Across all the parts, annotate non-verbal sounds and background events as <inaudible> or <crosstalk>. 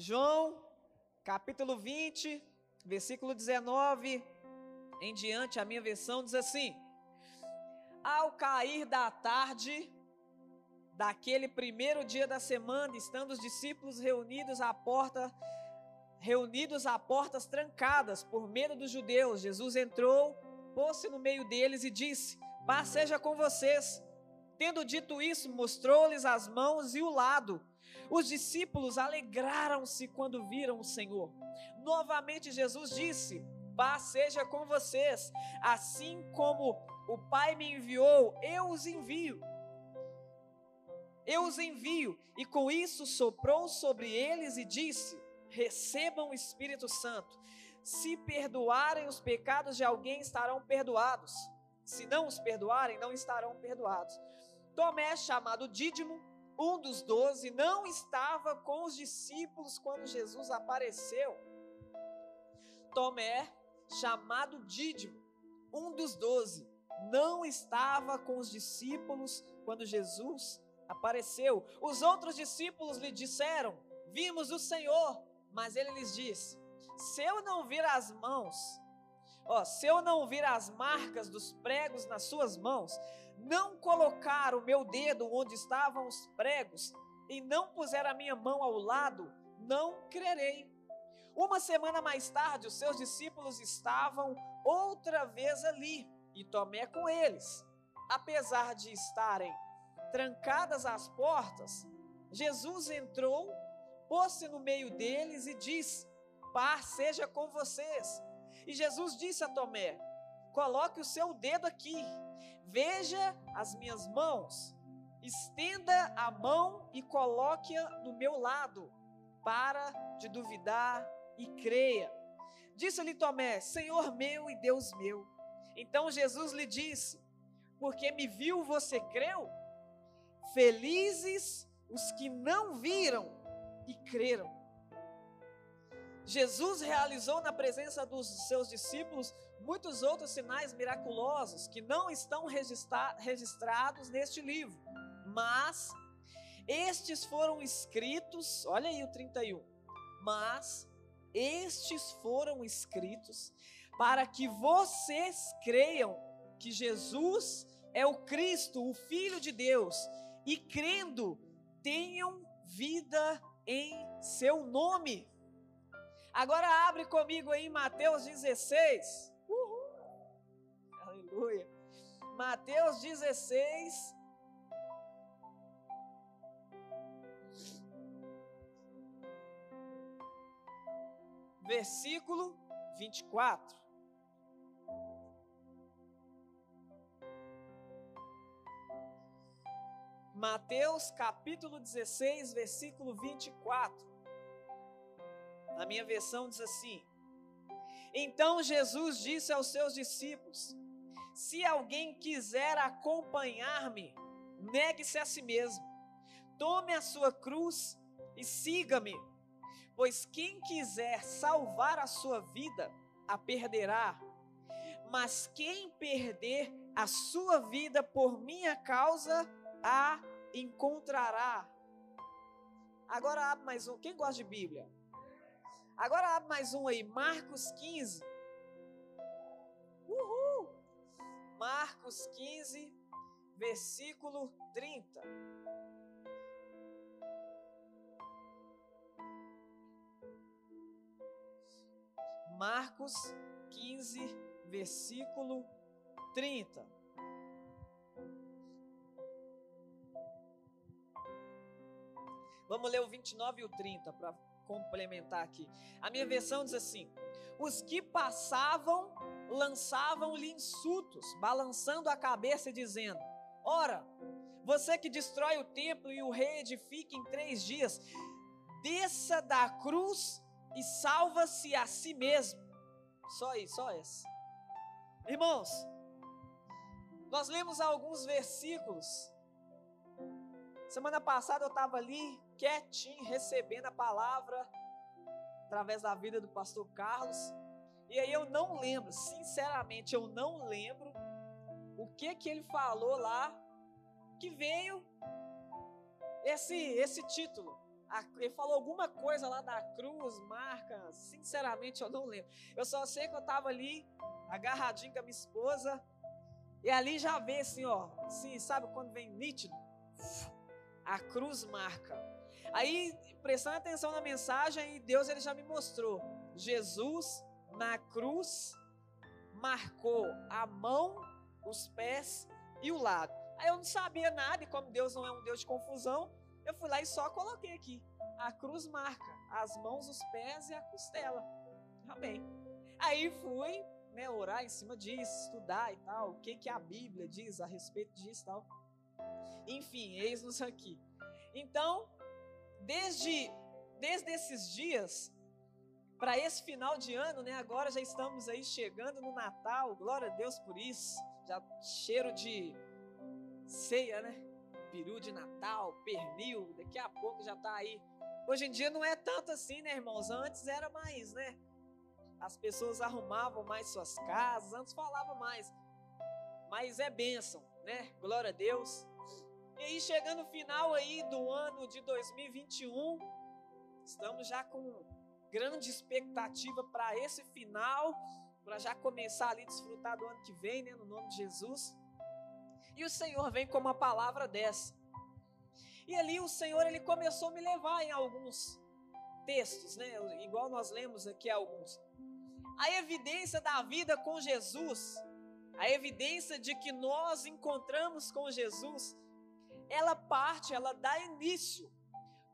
João, capítulo 20, versículo 19 em diante, a minha versão diz assim: Ao cair da tarde daquele primeiro dia da semana, estando os discípulos reunidos à porta, reunidos a portas trancadas por medo dos judeus, Jesus entrou, pôs-se no meio deles e disse: Paz seja com vocês. Tendo dito isso, mostrou-lhes as mãos e o lado. Os discípulos alegraram-se quando viram o Senhor. Novamente Jesus disse: Paz seja com vocês. Assim como o Pai me enviou, eu os envio. Eu os envio. E com isso soprou sobre eles e disse: Recebam o Espírito Santo. Se perdoarem os pecados de alguém, estarão perdoados. Se não os perdoarem, não estarão perdoados. Tomé, chamado Dídimo, um dos doze, não estava com os discípulos quando Jesus apareceu. Tomé, chamado Dídimo, um dos doze, não estava com os discípulos quando Jesus apareceu. Os outros discípulos lhe disseram: Vimos o Senhor. Mas ele lhes disse: Se eu não vir as mãos, ó, se eu não vir as marcas dos pregos nas suas mãos, não colocar o meu dedo onde estavam os pregos e não puser a minha mão ao lado, não crerei. Uma semana mais tarde, os seus discípulos estavam outra vez ali e Tomé com eles. Apesar de estarem trancadas as portas, Jesus entrou, pôs-se no meio deles e disse: Paz seja com vocês. E Jesus disse a Tomé: Coloque o seu dedo aqui, veja as minhas mãos, estenda a mão e coloque-a no meu lado, para de duvidar e creia. Disse-lhe Tomé: Senhor meu e Deus meu. Então Jesus lhe disse: Porque me viu, você creu? Felizes os que não viram e creram. Jesus realizou na presença dos seus discípulos muitos outros sinais miraculosos que não estão registra registrados neste livro, mas estes foram escritos, olha aí o 31, mas estes foram escritos para que vocês creiam que Jesus é o Cristo, o Filho de Deus, e crendo, tenham vida em seu nome. Agora abre comigo aí Mateus 16. Uhul. Aleluia. Mateus 16. Versículo 24. Mateus capítulo 16, versículo 24. A minha versão diz assim: Então Jesus disse aos seus discípulos: Se alguém quiser acompanhar-me, negue-se a si mesmo, tome a sua cruz e siga-me. Pois quem quiser salvar a sua vida, a perderá. Mas quem perder a sua vida por minha causa, a encontrará. Agora abre mais um. Quem gosta de Bíblia? Agora abre mais um aí, Marcos 15. Uhul! Marcos 15, versículo 30. Marcos 15, versículo 30. Vamos ler o 29 e o 30 para complementar aqui. A minha versão diz assim: Os que passavam lançavam-lhe insultos, balançando a cabeça e dizendo: Ora, você que destrói o templo e o reedifica em três dias, desça da cruz e salva-se a si mesmo. Só isso, só esse. Irmãos, nós lemos alguns versículos Semana passada eu estava ali, quietinho, recebendo a palavra através da vida do pastor Carlos. E aí eu não lembro, sinceramente, eu não lembro o que que ele falou lá que veio esse esse título. ele falou alguma coisa lá da cruz, marca. Sinceramente, eu não lembro. Eu só sei que eu estava ali, agarradinho com a minha esposa. E ali já vê assim, ó. Assim, sabe quando vem nítido? A cruz marca. Aí, prestando atenção na mensagem, Deus ele já me mostrou. Jesus na cruz marcou a mão, os pés e o lado. Aí eu não sabia nada, e como Deus não é um Deus de confusão, eu fui lá e só coloquei aqui. A cruz marca as mãos, os pés e a costela. Amém. Aí fui né, orar em cima disso, estudar e tal, o que, que a Bíblia diz a respeito disso e tal. Enfim, eis-nos aqui. Então, desde, desde esses dias, para esse final de ano, né? Agora já estamos aí chegando no Natal, glória a Deus por isso. Já cheiro de ceia, né? Peru de Natal, pernil, daqui a pouco já tá aí. Hoje em dia não é tanto assim, né, irmãos? Antes era mais, né? As pessoas arrumavam mais suas casas, antes falava mais. Mas é bênção, né? Glória a Deus. E aí, chegando no final aí do ano de 2021, estamos já com grande expectativa para esse final, para já começar ali a desfrutar do ano que vem, né, no nome de Jesus. E o Senhor vem com uma palavra dessa. E ali o Senhor ele começou a me levar em alguns textos, né, igual nós lemos aqui alguns. A evidência da vida com Jesus, a evidência de que nós encontramos com Jesus, ela parte, ela dá início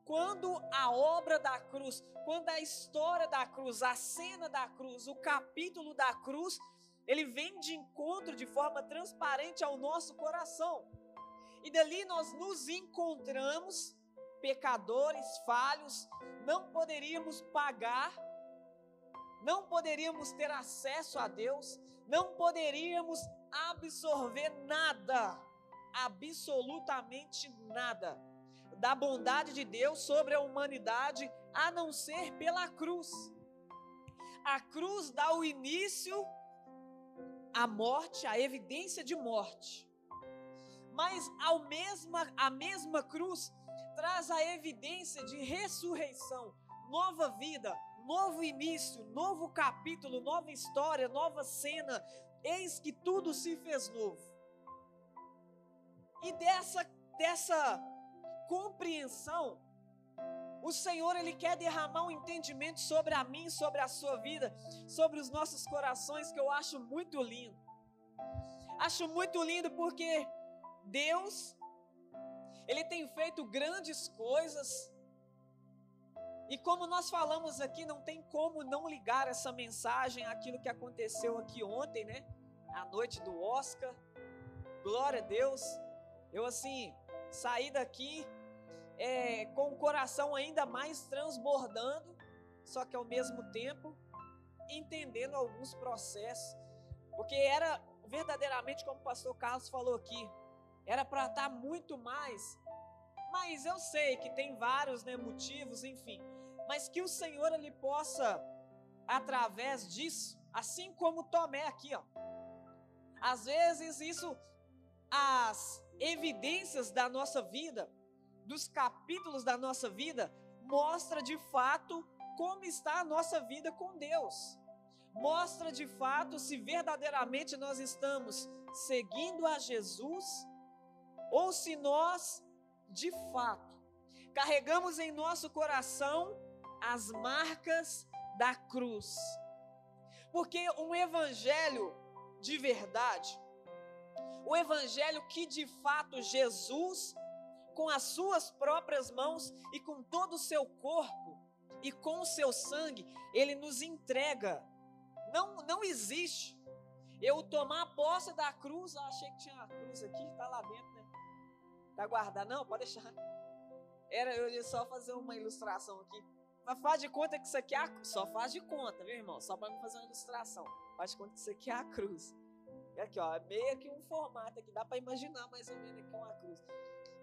quando a obra da cruz, quando a história da cruz, a cena da cruz, o capítulo da cruz, ele vem de encontro de forma transparente ao nosso coração. E dali nós nos encontramos pecadores, falhos, não poderíamos pagar, não poderíamos ter acesso a Deus, não poderíamos absorver nada, absolutamente nada da bondade de Deus sobre a humanidade, a não ser pela cruz. A cruz dá o início à morte, à evidência de morte. Mas ao mesma, a mesma cruz traz a evidência de ressurreição, nova vida, novo início, novo capítulo, nova história, nova cena. Eis que tudo se fez novo. E dessa, dessa compreensão, o Senhor ele quer derramar um entendimento sobre a mim, sobre a sua vida, sobre os nossos corações que eu acho muito lindo. Acho muito lindo porque Deus ele tem feito grandes coisas. E como nós falamos aqui, não tem como não ligar essa mensagem àquilo que aconteceu aqui ontem, né? A noite do Oscar. Glória a Deus. Eu assim, saí daqui é, com o coração ainda mais transbordando, só que ao mesmo tempo entendendo alguns processos, porque era verdadeiramente como o pastor Carlos falou aqui, era para estar tá muito mais, mas eu sei que tem vários né, motivos, enfim, mas que o Senhor ele possa, através disso, assim como Tomé aqui, ó, às vezes isso, as evidências da nossa vida, dos capítulos da nossa vida mostra de fato como está a nossa vida com Deus. Mostra de fato se verdadeiramente nós estamos seguindo a Jesus ou se nós, de fato, carregamos em nosso coração as marcas da cruz. Porque um evangelho de verdade, o evangelho que de fato Jesus com as suas próprias mãos e com todo o seu corpo e com o seu sangue, ele nos entrega. Não, não existe eu tomar posse da cruz. Achei que tinha a cruz aqui, está lá dentro, né? Tá guardado? Não, pode deixar. Era eu ia só fazer uma ilustração aqui. Mas faz de conta que isso aqui é a Só faz de conta, meu irmão? Só para fazer uma ilustração. Faz de conta que isso aqui é a cruz. É aqui, ó. É meio que um formato aqui. Dá para imaginar mais ou menos que uma cruz.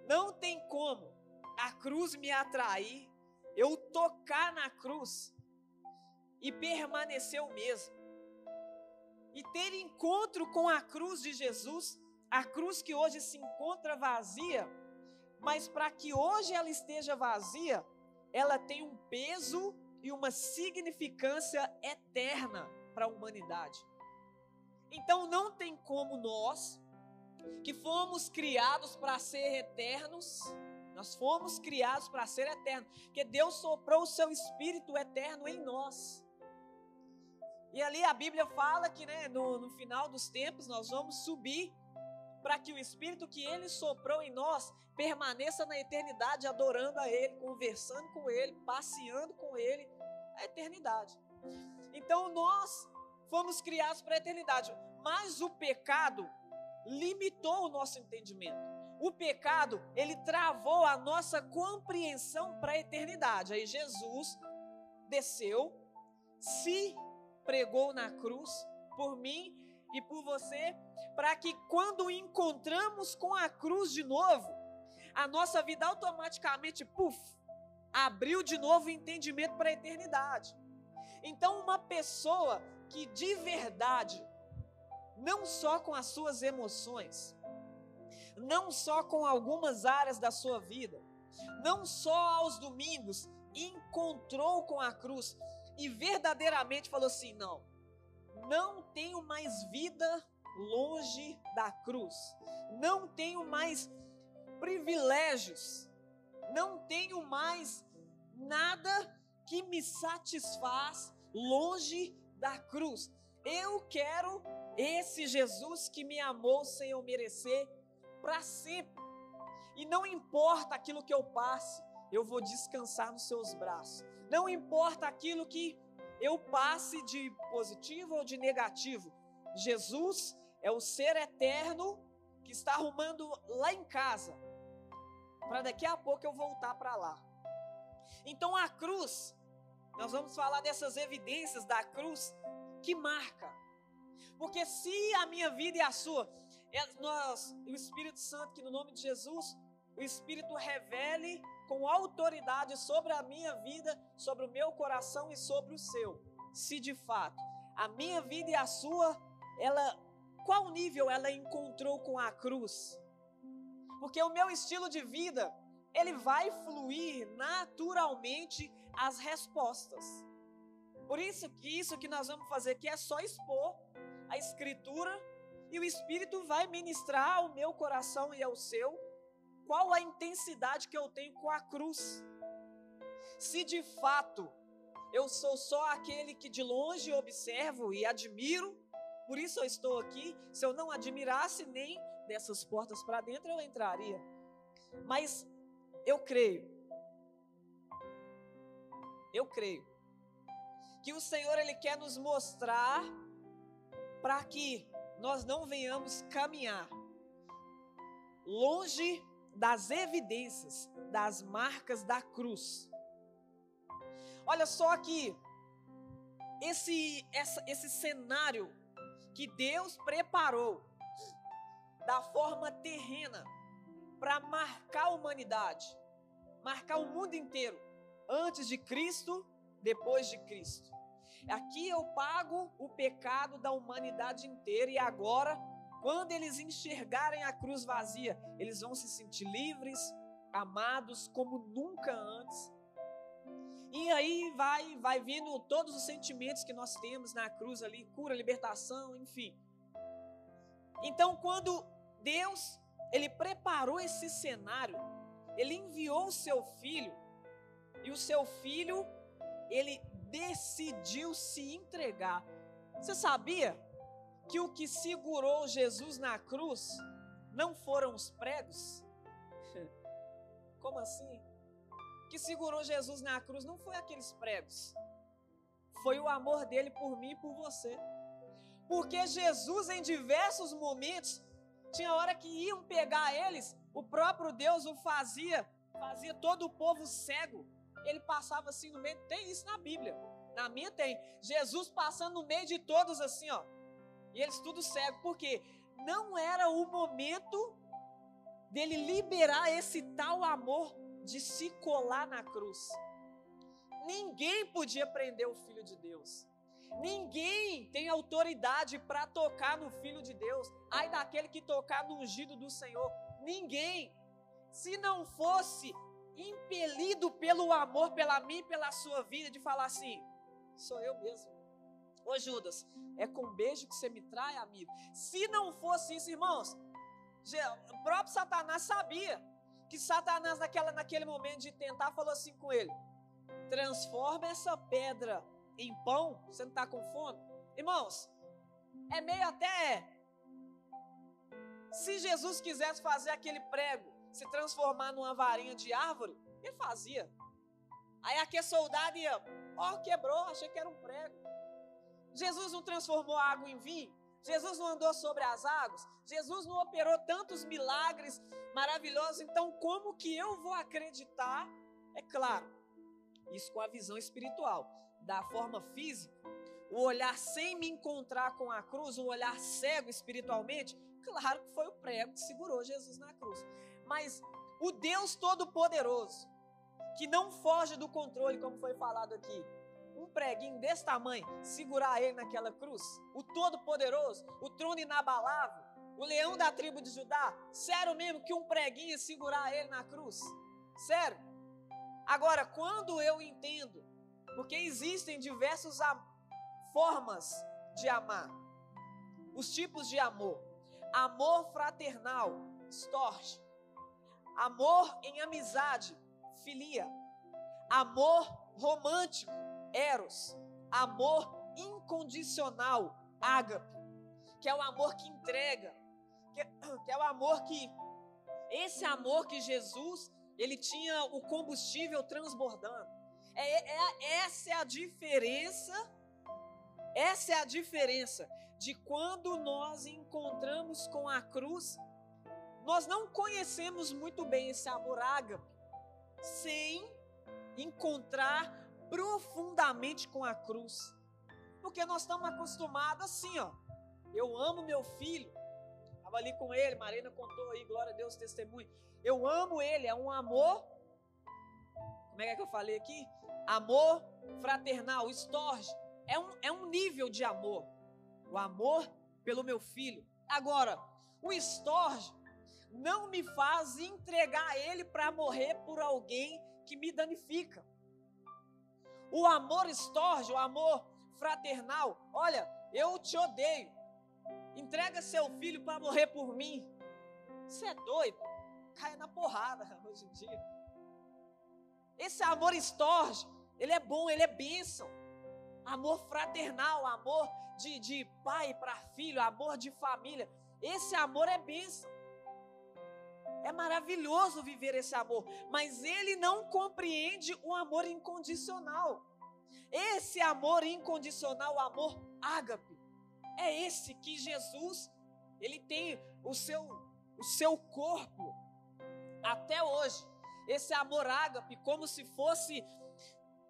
Não tem como a cruz me atrair, eu tocar na cruz e permanecer o mesmo. E ter encontro com a cruz de Jesus, a cruz que hoje se encontra vazia, mas para que hoje ela esteja vazia, ela tem um peso e uma significância eterna para a humanidade. Então não tem como nós, que fomos criados para ser eternos, nós fomos criados para ser eternos, porque Deus soprou o seu espírito eterno em nós. E ali a Bíblia fala que né, no, no final dos tempos nós vamos subir para que o Espírito que Ele soprou em nós permaneça na eternidade, adorando a Ele, conversando com Ele, passeando com Ele, a eternidade. Então nós fomos criados para a eternidade, mas o pecado limitou o nosso entendimento. O pecado, ele travou a nossa compreensão para a eternidade. Aí Jesus desceu, se pregou na cruz por mim e por você, para que quando encontramos com a cruz de novo, a nossa vida automaticamente, puf, abriu de novo o entendimento para a eternidade. Então, uma pessoa que de verdade, não só com as suas emoções, não só com algumas áreas da sua vida, não só aos domingos, encontrou com a cruz, e verdadeiramente falou assim: não, não tenho mais vida longe da cruz, não tenho mais privilégios, não tenho mais nada que me satisfaz longe da cruz. Eu quero esse Jesus que me amou sem eu merecer para sempre. E não importa aquilo que eu passe, eu vou descansar nos seus braços. Não importa aquilo que eu passe de positivo ou de negativo. Jesus é o ser eterno que está arrumando lá em casa, para daqui a pouco eu voltar para lá. Então a cruz, nós vamos falar dessas evidências da cruz que marca. Porque se a minha vida e a sua, é, nós, o Espírito Santo, que no nome de Jesus, o Espírito revele com autoridade sobre a minha vida, sobre o meu coração e sobre o seu. Se de fato a minha vida e a sua, ela, qual nível ela encontrou com a cruz? Porque o meu estilo de vida, ele vai fluir naturalmente as respostas. Por isso que isso que nós vamos fazer aqui é só expor a escritura e o Espírito vai ministrar ao meu coração e ao seu qual a intensidade que eu tenho com a cruz. Se de fato eu sou só aquele que de longe observo e admiro, por isso eu estou aqui. Se eu não admirasse nem dessas portas para dentro, eu entraria. Mas eu creio, eu creio, que o Senhor Ele quer nos mostrar para que nós não venhamos caminhar longe das evidências, das marcas da cruz. Olha só que esse, essa, esse cenário que Deus preparou da forma terrena para marcar a humanidade, marcar o mundo inteiro, antes de Cristo, depois de Cristo. Aqui eu pago o pecado da humanidade inteira e agora quando eles enxergarem a cruz vazia, eles vão se sentir livres, amados como nunca antes. E aí vai, vai vindo todos os sentimentos que nós temos na cruz ali, cura, libertação, enfim. Então, quando Deus, ele preparou esse cenário, ele enviou o seu filho, e o seu filho, ele decidiu se entregar. Você sabia que o que segurou Jesus na cruz não foram os pregos? <laughs> Como assim? O que segurou Jesus na cruz não foi aqueles pregos, foi o amor dele por mim e por você. Porque Jesus, em diversos momentos, tinha hora que iam pegar eles, o próprio Deus o fazia, fazia todo o povo cego. Ele passava assim no meio, tem isso na Bíblia. Na minha tem. Jesus passando no meio de todos assim, ó. E eles tudo cego, porque não era o momento dele liberar esse tal amor de se colar na cruz. Ninguém podia prender o Filho de Deus. Ninguém tem autoridade para tocar no Filho de Deus. Ai daquele que tocar no ungido do Senhor. Ninguém. Se não fosse impelido pelo amor pela mim, pela sua vida, de falar assim: sou eu mesmo. Ô Judas, é com beijo que você me trai, amigo. Se não fosse isso, irmãos, o próprio Satanás sabia que Satanás, naquela, naquele momento de tentar, falou assim com ele: transforma essa pedra em pão. Você não está com fome? Irmãos, é meio até. Se Jesus quisesse fazer aquele prego se transformar numa varinha de árvore, ele fazia. Aí aquele soldado ia, ó, oh, quebrou, achei que era um prego. Jesus não transformou água em vinho. Jesus não andou sobre as águas. Jesus não operou tantos milagres maravilhosos. Então, como que eu vou acreditar? É claro, isso com a visão espiritual. Da forma física, o olhar sem me encontrar com a cruz, o olhar cego espiritualmente, claro que foi o prego que segurou Jesus na cruz. Mas o Deus Todo-Poderoso, que não foge do controle, como foi falado aqui, um preguinho desse tamanho, segurar ele naquela cruz, o Todo-Poderoso, o trono inabalável, o leão da tribo de Judá, sério mesmo que um preguinho segurar ele na cruz? Sério? Agora, quando eu entendo, porque existem diversas formas de amar, os tipos de amor: amor fraternal, storge, amor em amizade, filia, amor romântico, eros, amor incondicional, ágape, que é o amor que entrega, que, que é o amor que esse amor que Jesus ele tinha o combustível transbordando. É, é, essa é a diferença. Essa é a diferença de quando nós encontramos com a cruz. Nós não conhecemos muito bem esse amor ágape sem encontrar profundamente com a cruz. Porque nós estamos acostumados assim, ó. Eu amo meu filho. Estava ali com ele, Marina contou aí, glória a Deus, testemunho. Eu amo ele, é um amor. Como é que eu falei aqui? Amor fraternal, estorge. É um, é um nível de amor. O amor pelo meu filho. Agora, o estorge não me faz entregar ele para morrer por alguém que me danifica. O amor estorge, o amor fraternal. Olha, eu te odeio. Entrega seu filho para morrer por mim. Você é doido? Caia na porrada <laughs> hoje em dia. Esse amor estorge. Ele é bom, ele é bênção. Amor fraternal, amor de, de pai para filho, amor de família. Esse amor é bênção. É maravilhoso viver esse amor, mas ele não compreende o amor incondicional. Esse amor incondicional, o amor ágape, é esse que Jesus, ele tem o seu o seu corpo até hoje. Esse amor ágape como se fosse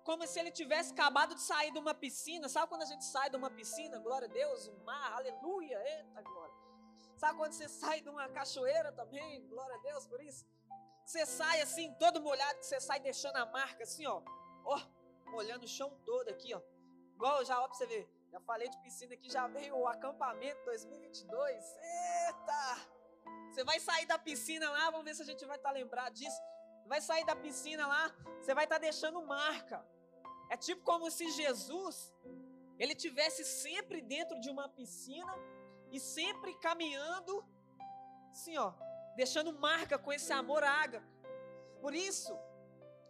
como se ele tivesse acabado de sair de uma piscina. Sabe quando a gente sai de uma piscina? Glória a Deus, um mar, aleluia, eita glória. Sabe quando você sai de uma cachoeira também? Glória a Deus por isso. Você sai assim, todo molhado, que você sai deixando a marca assim, ó. Ó, molhando o chão todo aqui, ó. Igual já, ó, pra você ver. Já falei de piscina aqui, já veio o acampamento 2022. Eita! Você vai sair da piscina lá, vamos ver se a gente vai estar tá lembrado disso. Vai sair da piscina lá, você vai estar tá deixando marca. É tipo como se Jesus, ele tivesse sempre dentro de uma piscina e sempre caminhando, assim, ó, deixando marca com esse amor ágape. Por isso,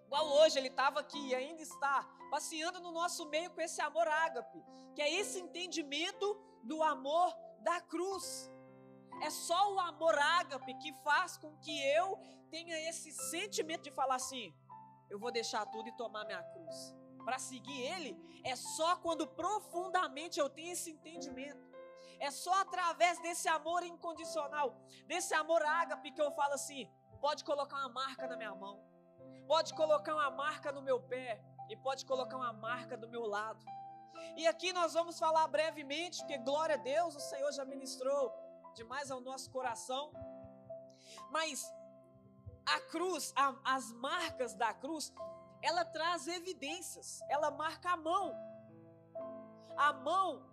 igual hoje ele estava aqui e ainda está passeando no nosso meio com esse amor ágape, que é esse entendimento do amor da cruz. É só o amor ágape que faz com que eu tenha esse sentimento de falar assim: eu vou deixar tudo e tomar minha cruz. Para seguir ele, é só quando profundamente eu tenho esse entendimento. É só através desse amor incondicional, desse amor ágape que eu falo assim: pode colocar uma marca na minha mão, pode colocar uma marca no meu pé e pode colocar uma marca do meu lado. E aqui nós vamos falar brevemente, porque glória a Deus, o Senhor já ministrou demais ao nosso coração. Mas a cruz, a, as marcas da cruz, ela traz evidências, ela marca a mão. A mão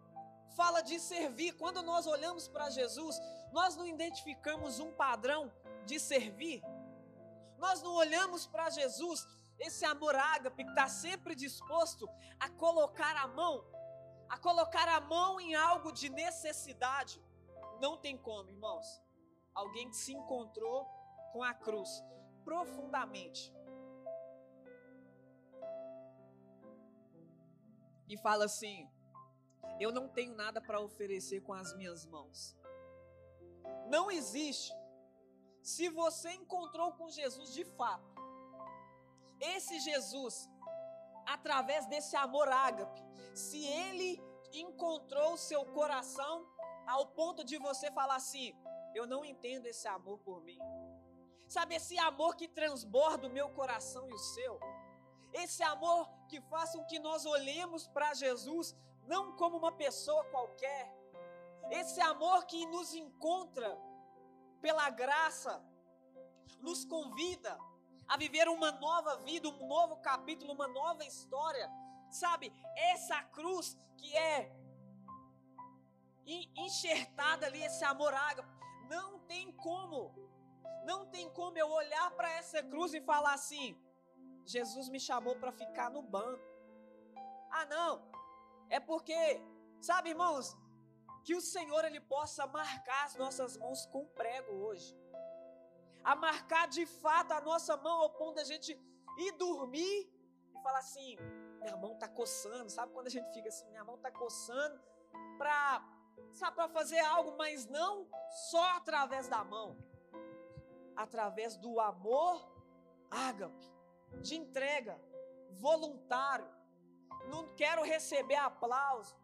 fala de servir. Quando nós olhamos para Jesus, nós não identificamos um padrão de servir. Nós não olhamos para Jesus, esse amor ágape que está sempre disposto a colocar a mão, a colocar a mão em algo de necessidade. Não tem como, irmãos. Alguém que se encontrou com a cruz profundamente. E fala assim: Eu não tenho nada para oferecer com as minhas mãos. Não existe. Se você encontrou com Jesus de fato, esse Jesus, através desse amor ágape, se ele encontrou seu coração ao ponto de você falar assim: Eu não entendo esse amor por mim. Sabe, esse amor que transborda o meu coração e o seu. Esse amor que faz com que nós olhemos para Jesus não como uma pessoa qualquer. Esse amor que nos encontra pela graça, nos convida a viver uma nova vida, um novo capítulo, uma nova história. Sabe, essa cruz que é enxertada ali, esse amor ágape, não tem como não tem como eu olhar para essa cruz e falar assim: Jesus me chamou para ficar no banco. Ah, não. É porque, sabe, irmãos, que o Senhor ele possa marcar as nossas mãos com prego hoje. A marcar de fato a nossa mão ao ponto da gente ir dormir e falar assim: minha mão tá coçando. Sabe quando a gente fica assim, minha mão tá coçando para sabe para fazer algo, mas não só através da mão através do amor ágape, de entrega, voluntário. Não quero receber aplauso.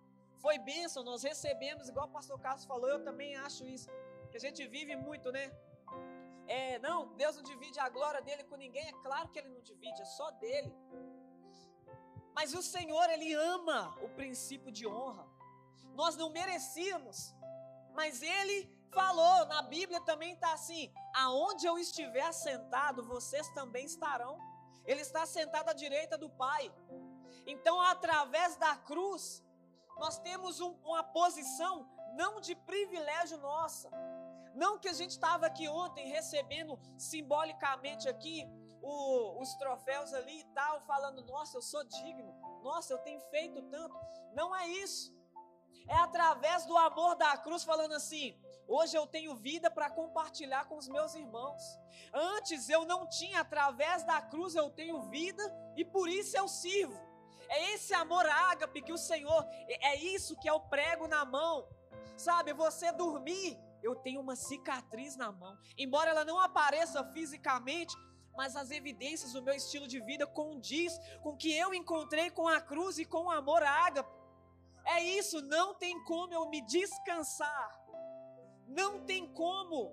Foi bênção, nós recebemos, igual o pastor Carlos falou, eu também acho isso. Que a gente vive muito, né? É, não, Deus não divide a glória dele com ninguém. É claro que ele não divide, é só dele. Mas o Senhor, ele ama o princípio de honra. Nós não merecíamos, mas ele falou, na Bíblia também está assim: aonde eu estiver assentado, vocês também estarão. Ele está sentado à direita do Pai. Então, através da cruz, nós temos um, uma posição não de privilégio nossa. Não que a gente estava aqui ontem recebendo simbolicamente aqui o, os troféus ali e tal, falando, nossa, eu sou digno, nossa, eu tenho feito tanto. Não é isso. É através do amor da cruz, falando assim: Hoje eu tenho vida para compartilhar com os meus irmãos. Antes eu não tinha, através da cruz eu tenho vida e por isso eu sirvo. É esse amor ágape que o Senhor, é, isso que é o prego na mão. Sabe, você dormir, eu tenho uma cicatriz na mão. Embora ela não apareça fisicamente, mas as evidências do meu estilo de vida condiz com o que eu encontrei com a cruz e com o amor ágape. É isso, não tem como eu me descansar não tem como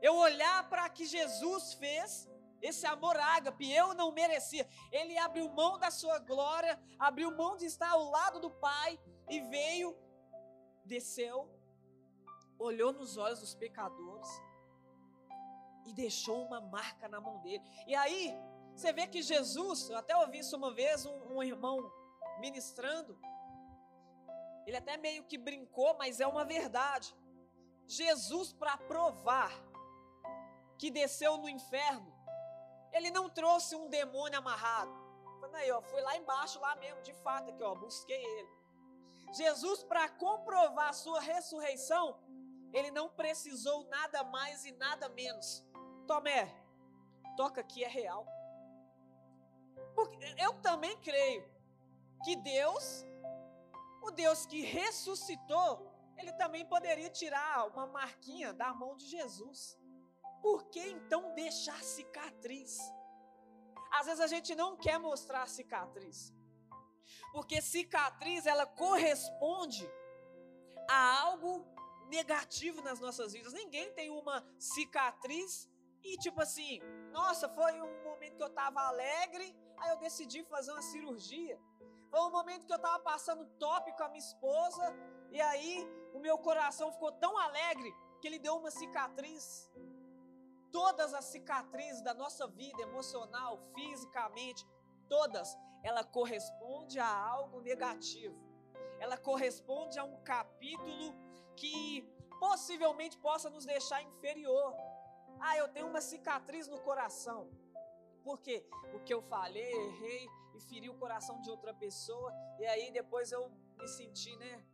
eu olhar para que Jesus fez, esse amor ágape, eu não merecia. Ele abriu mão da sua glória, abriu mão de estar ao lado do Pai e veio, desceu, olhou nos olhos dos pecadores e deixou uma marca na mão dele. E aí, você vê que Jesus, eu até ouvi isso uma vez, um, um irmão ministrando, ele até meio que brincou, mas é uma verdade. Jesus, para provar que desceu no inferno, ele não trouxe um demônio amarrado. Falei, aí, ó, fui lá embaixo, lá mesmo, de fato, aqui, ó, busquei ele. Jesus, para comprovar a sua ressurreição, ele não precisou nada mais e nada menos. Tomé, toca aqui, é real. Porque eu também creio que Deus, o Deus que ressuscitou, ele também poderia tirar uma marquinha da mão de Jesus. Por que então deixar cicatriz? Às vezes a gente não quer mostrar cicatriz. Porque cicatriz ela corresponde a algo negativo nas nossas vidas. Ninguém tem uma cicatriz e tipo assim, nossa, foi um momento que eu estava alegre, aí eu decidi fazer uma cirurgia. Foi um momento que eu estava passando top com a minha esposa, e aí o meu coração ficou tão alegre que ele deu uma cicatriz. Todas as cicatrizes da nossa vida emocional, fisicamente, todas, ela corresponde a algo negativo. Ela corresponde a um capítulo que possivelmente possa nos deixar inferior. Ah, eu tenho uma cicatriz no coração. Por quê? Porque eu falhei, errei e feri o coração de outra pessoa. E aí depois eu me senti, né?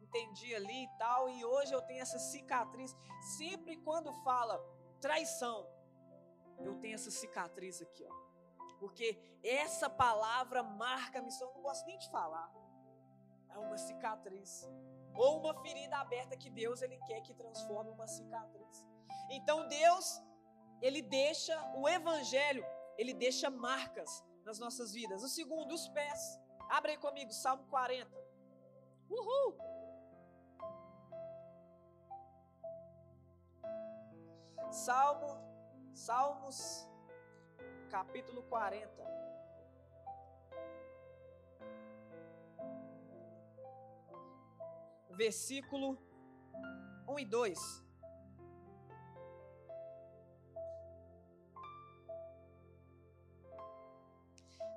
Entendi ali e tal. E hoje eu tenho essa cicatriz. Sempre quando fala traição, eu tenho essa cicatriz aqui, ó. Porque essa palavra marca a missão. Eu não gosto nem de falar. É uma cicatriz. Ou uma ferida aberta que Deus ele quer que transforme uma cicatriz. Então Deus, ele deixa o evangelho ele deixa marcas nas nossas vidas. O segundo, os pés. Abre aí comigo, Salmo 40. Uhul! Salmo, Salmos, capítulo 40. Versículo 1 e 2.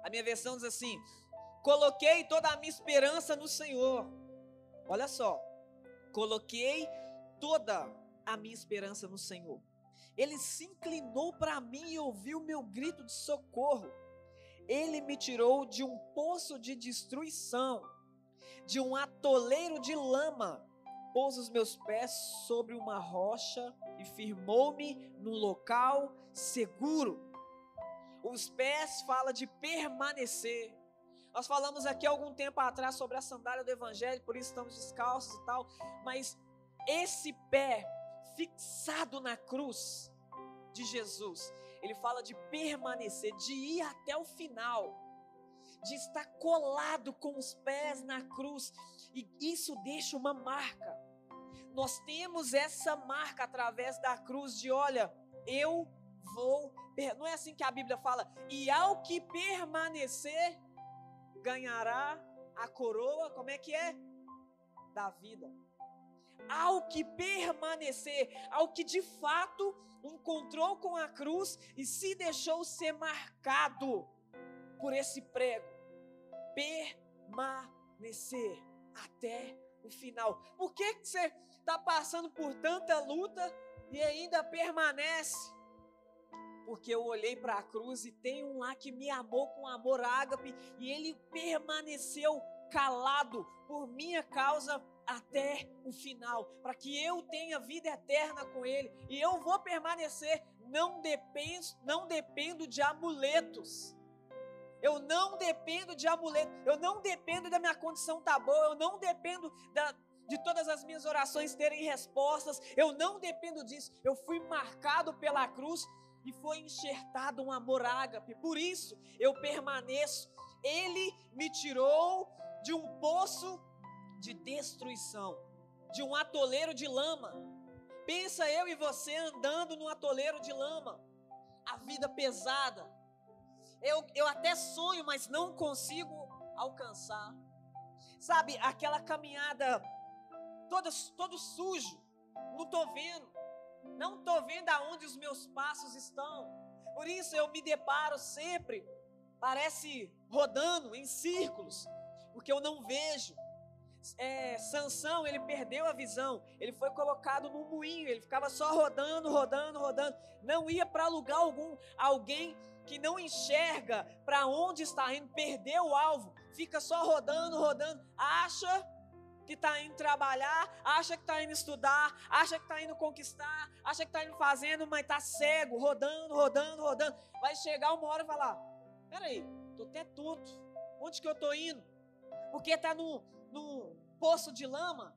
A minha versão diz assim: Coloquei toda a minha esperança no Senhor. Olha só. Coloquei toda a minha esperança no Senhor. Ele se inclinou para mim e ouviu meu grito de socorro. Ele me tirou de um poço de destruição, de um atoleiro de lama. Pôs os meus pés sobre uma rocha e firmou-me num local seguro. Os pés fala de permanecer. Nós falamos aqui algum tempo atrás sobre a sandália do evangelho, por isso estamos descalços e tal, mas esse pé fixado na cruz de Jesus, ele fala de permanecer, de ir até o final, de estar colado com os pés na cruz, e isso deixa uma marca. Nós temos essa marca através da cruz de, olha, eu vou não é assim que a Bíblia fala? E ao que permanecer, ganhará a coroa, como é que é? Da vida. Ao que permanecer, ao que de fato encontrou com a cruz e se deixou ser marcado por esse prego. Permanecer até o final. Por que, que você está passando por tanta luta e ainda permanece? Porque eu olhei para a cruz e tem um lá que me amou com amor ágape e ele permaneceu calado por minha causa até o final, para que eu tenha vida eterna com ele e eu vou permanecer, não dependo, não dependo de amuletos. Eu não dependo de amuleto, eu não dependo da minha condição tá boa, eu não dependo da, de todas as minhas orações terem respostas, eu não dependo disso. Eu fui marcado pela cruz e foi enxertado um amor ágape. Por isso eu permaneço. Ele me tirou de um poço de destruição, de um atoleiro de lama. Pensa eu e você andando num atoleiro de lama, a vida pesada. Eu, eu até sonho, mas não consigo alcançar. Sabe, aquela caminhada toda, todo sujo, não estou vendo. Não estou vendo aonde os meus passos estão. Por isso eu me deparo sempre, parece rodando em círculos, porque eu não vejo. É, Sansão, ele perdeu a visão, ele foi colocado num moinho, ele ficava só rodando, rodando, rodando, não ia para lugar algum. Alguém que não enxerga para onde está indo, perdeu o alvo, fica só rodando, rodando, acha que está indo trabalhar, acha que está indo estudar, acha que está indo conquistar, acha que está indo fazendo, mas está cego, rodando, rodando, rodando. Vai chegar uma hora e falar: peraí, estou até tonto. Onde que eu estou indo? Porque está no, no poço de lama.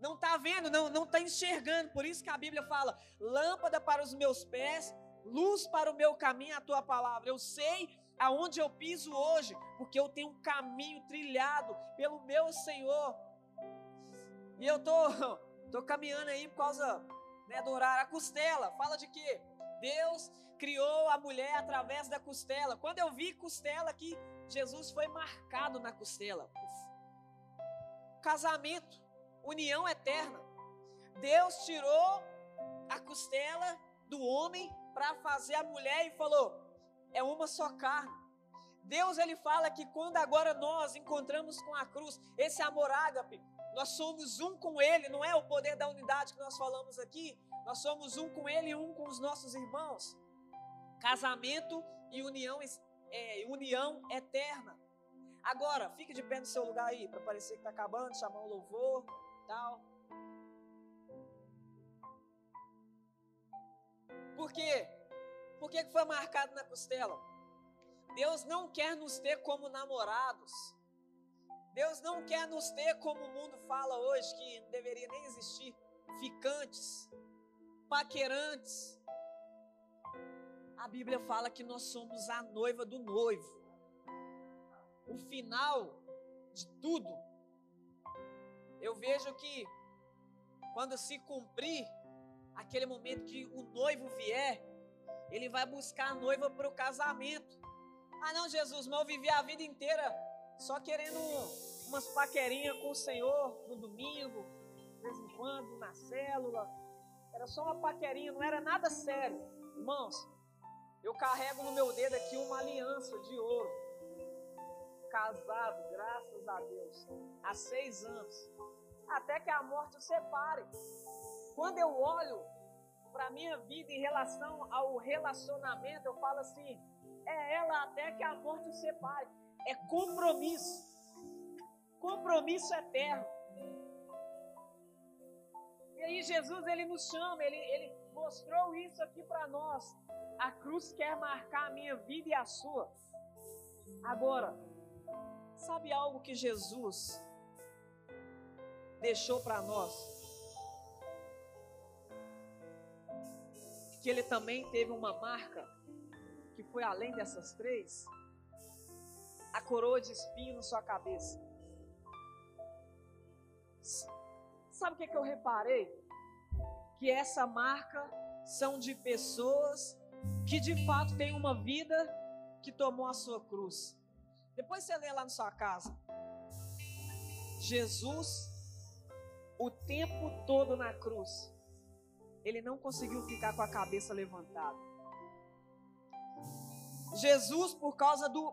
Não está vendo, não está enxergando. Por isso que a Bíblia fala: lâmpada para os meus pés, luz para o meu caminho, a tua palavra. Eu sei aonde eu piso hoje, porque eu tenho um caminho trilhado pelo meu Senhor. E eu tô, <laughs> tô caminhando aí por causa né, do horário. A costela, fala de quê? Deus criou a mulher através da costela. Quando eu vi costela aqui, Jesus foi marcado na costela. Casamento, união eterna. Deus tirou a costela do homem para fazer a mulher e falou: é uma só carne. Deus ele fala que quando agora nós encontramos com a cruz esse amor ágape, Nós somos um com Ele, não é o poder da unidade que nós falamos aqui. Nós somos um com Ele e um com os nossos irmãos. Casamento e união, é, união eterna. Agora, fique de pé no seu lugar aí, para parecer que está acabando, chamar o louvor, tal. Por quê? Por que foi marcado na costela? Deus não quer nos ter como namorados. Deus não quer nos ter como o mundo fala hoje, que não deveria nem existir, ficantes, paquerantes. A Bíblia fala que nós somos a noiva do noivo. O final de tudo, eu vejo que quando se cumprir aquele momento que o noivo vier, ele vai buscar a noiva para o casamento. Ah, não, Jesus, mas eu vivi a vida inteira só querendo umas paquerinhas com o Senhor no domingo, de vez em quando, na célula. Era só uma paquerinha, não era nada sério. Irmãos, eu carrego no meu dedo aqui uma aliança de ouro. Casado, graças a Deus, há seis anos. Até que a morte o separe. Quando eu olho para minha vida em relação ao relacionamento, eu falo assim: é ela até que a morte o separe é compromisso. Compromisso eterno. E aí Jesus ele nos chama, ele, ele mostrou isso aqui para nós. A cruz quer marcar a minha vida e a sua. Agora, sabe algo que Jesus deixou para nós? Que ele também teve uma marca que foi além dessas três a coroa de espinho na sua cabeça. Sabe o que, é que eu reparei? Que essa marca são de pessoas que de fato têm uma vida que tomou a sua cruz. Depois você lê lá na sua casa. Jesus, o tempo todo na cruz, ele não conseguiu ficar com a cabeça levantada. Jesus, por causa do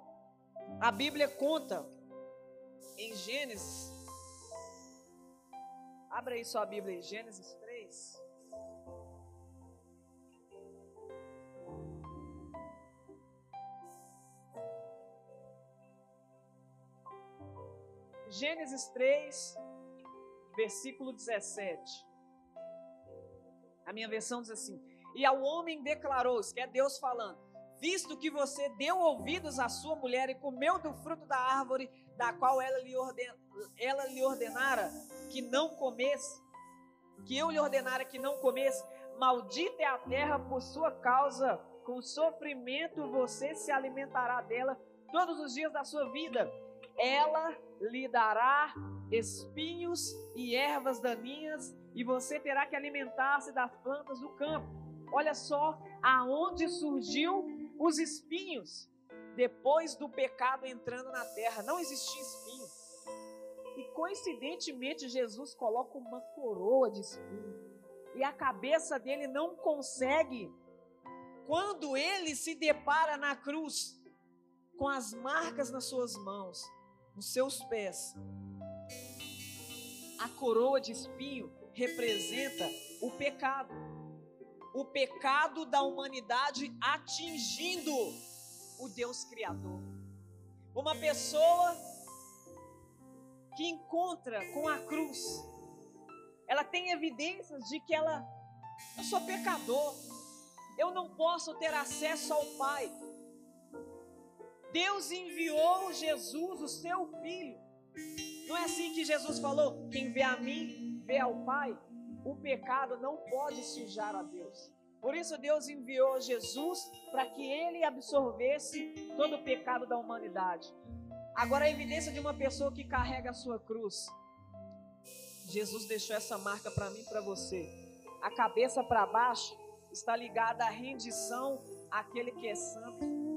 a Bíblia conta em Gênesis. Abra aí sua Bíblia em Gênesis 3. Gênesis 3, versículo 17. A minha versão diz assim: E ao homem declarou, isso que é Deus falando: visto que você deu ouvidos à sua mulher e comeu do fruto da árvore da qual ela lhe, orden, ela lhe ordenara que não comesse, que eu lhe ordenara que não comesse, maldita é a terra por sua causa, com sofrimento você se alimentará dela todos os dias da sua vida. Ela lhe dará espinhos e ervas daninhas, e você terá que alimentar-se das plantas do campo. Olha só aonde surgiu os espinhos, depois do pecado entrando na terra, não existia espinho. E coincidentemente Jesus coloca uma coroa de espinho. E a cabeça dele não consegue, quando ele se depara na cruz, com as marcas nas suas mãos, nos seus pés. A coroa de espinho representa o pecado o pecado da humanidade atingindo o Deus Criador. Uma pessoa que encontra com a cruz, ela tem evidências de que ela, eu sou pecador, eu não posso ter acesso ao Pai. Deus enviou Jesus, o seu Filho. Não é assim que Jesus falou: quem vê a mim, vê ao Pai o pecado não pode sujar a Deus. Por isso Deus enviou Jesus para que ele absorvesse todo o pecado da humanidade. Agora a evidência de uma pessoa que carrega a sua cruz. Jesus deixou essa marca para mim para você. A cabeça para baixo está ligada à rendição àquele que é santo.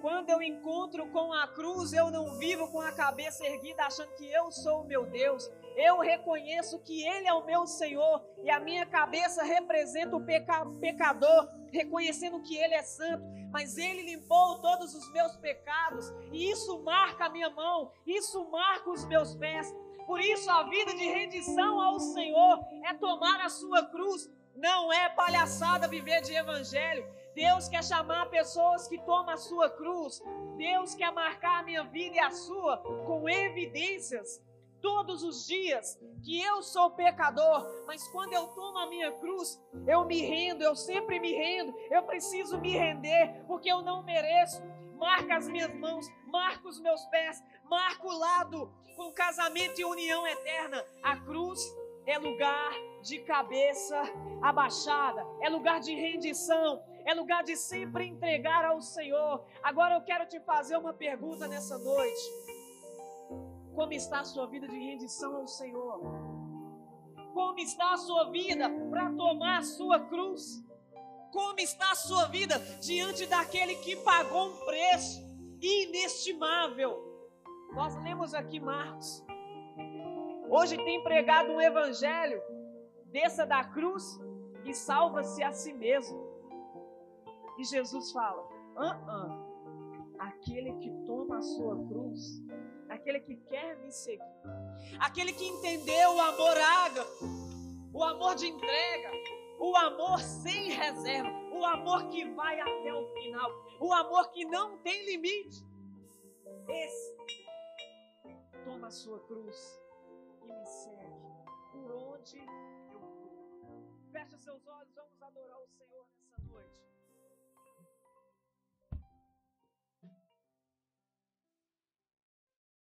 Quando eu encontro com a cruz, eu não vivo com a cabeça erguida achando que eu sou o meu Deus eu reconheço que Ele é o meu Senhor e a minha cabeça representa o peca pecador, reconhecendo que Ele é santo, mas Ele limpou todos os meus pecados e isso marca a minha mão, isso marca os meus pés. Por isso, a vida de rendição ao Senhor é tomar a sua cruz. Não é palhaçada viver de evangelho. Deus quer chamar pessoas que tomam a sua cruz. Deus quer marcar a minha vida e a sua com evidências todos os dias que eu sou pecador, mas quando eu tomo a minha cruz, eu me rendo, eu sempre me rendo, eu preciso me render, porque eu não mereço. Marca as minhas mãos, marca os meus pés, marca o lado com casamento e união eterna. A cruz é lugar de cabeça abaixada, é lugar de rendição, é lugar de sempre entregar ao Senhor. Agora eu quero te fazer uma pergunta nessa noite. Como está a sua vida de rendição ao Senhor? Como está a sua vida para tomar a sua cruz? Como está a sua vida diante daquele que pagou um preço inestimável? Nós lemos aqui Marcos. Hoje tem pregado um evangelho, desça da cruz e salva-se a si mesmo. E Jesus fala: ah, ah, aquele que toma a sua cruz, aquele que quer me seguir, aquele que entendeu o amor ágape, o amor de entrega, o amor sem reserva, o amor que vai até o final, o amor que não tem limite. Esse toma a sua cruz e me segue por onde eu for. Feche seus olhos, vamos adorar o Senhor.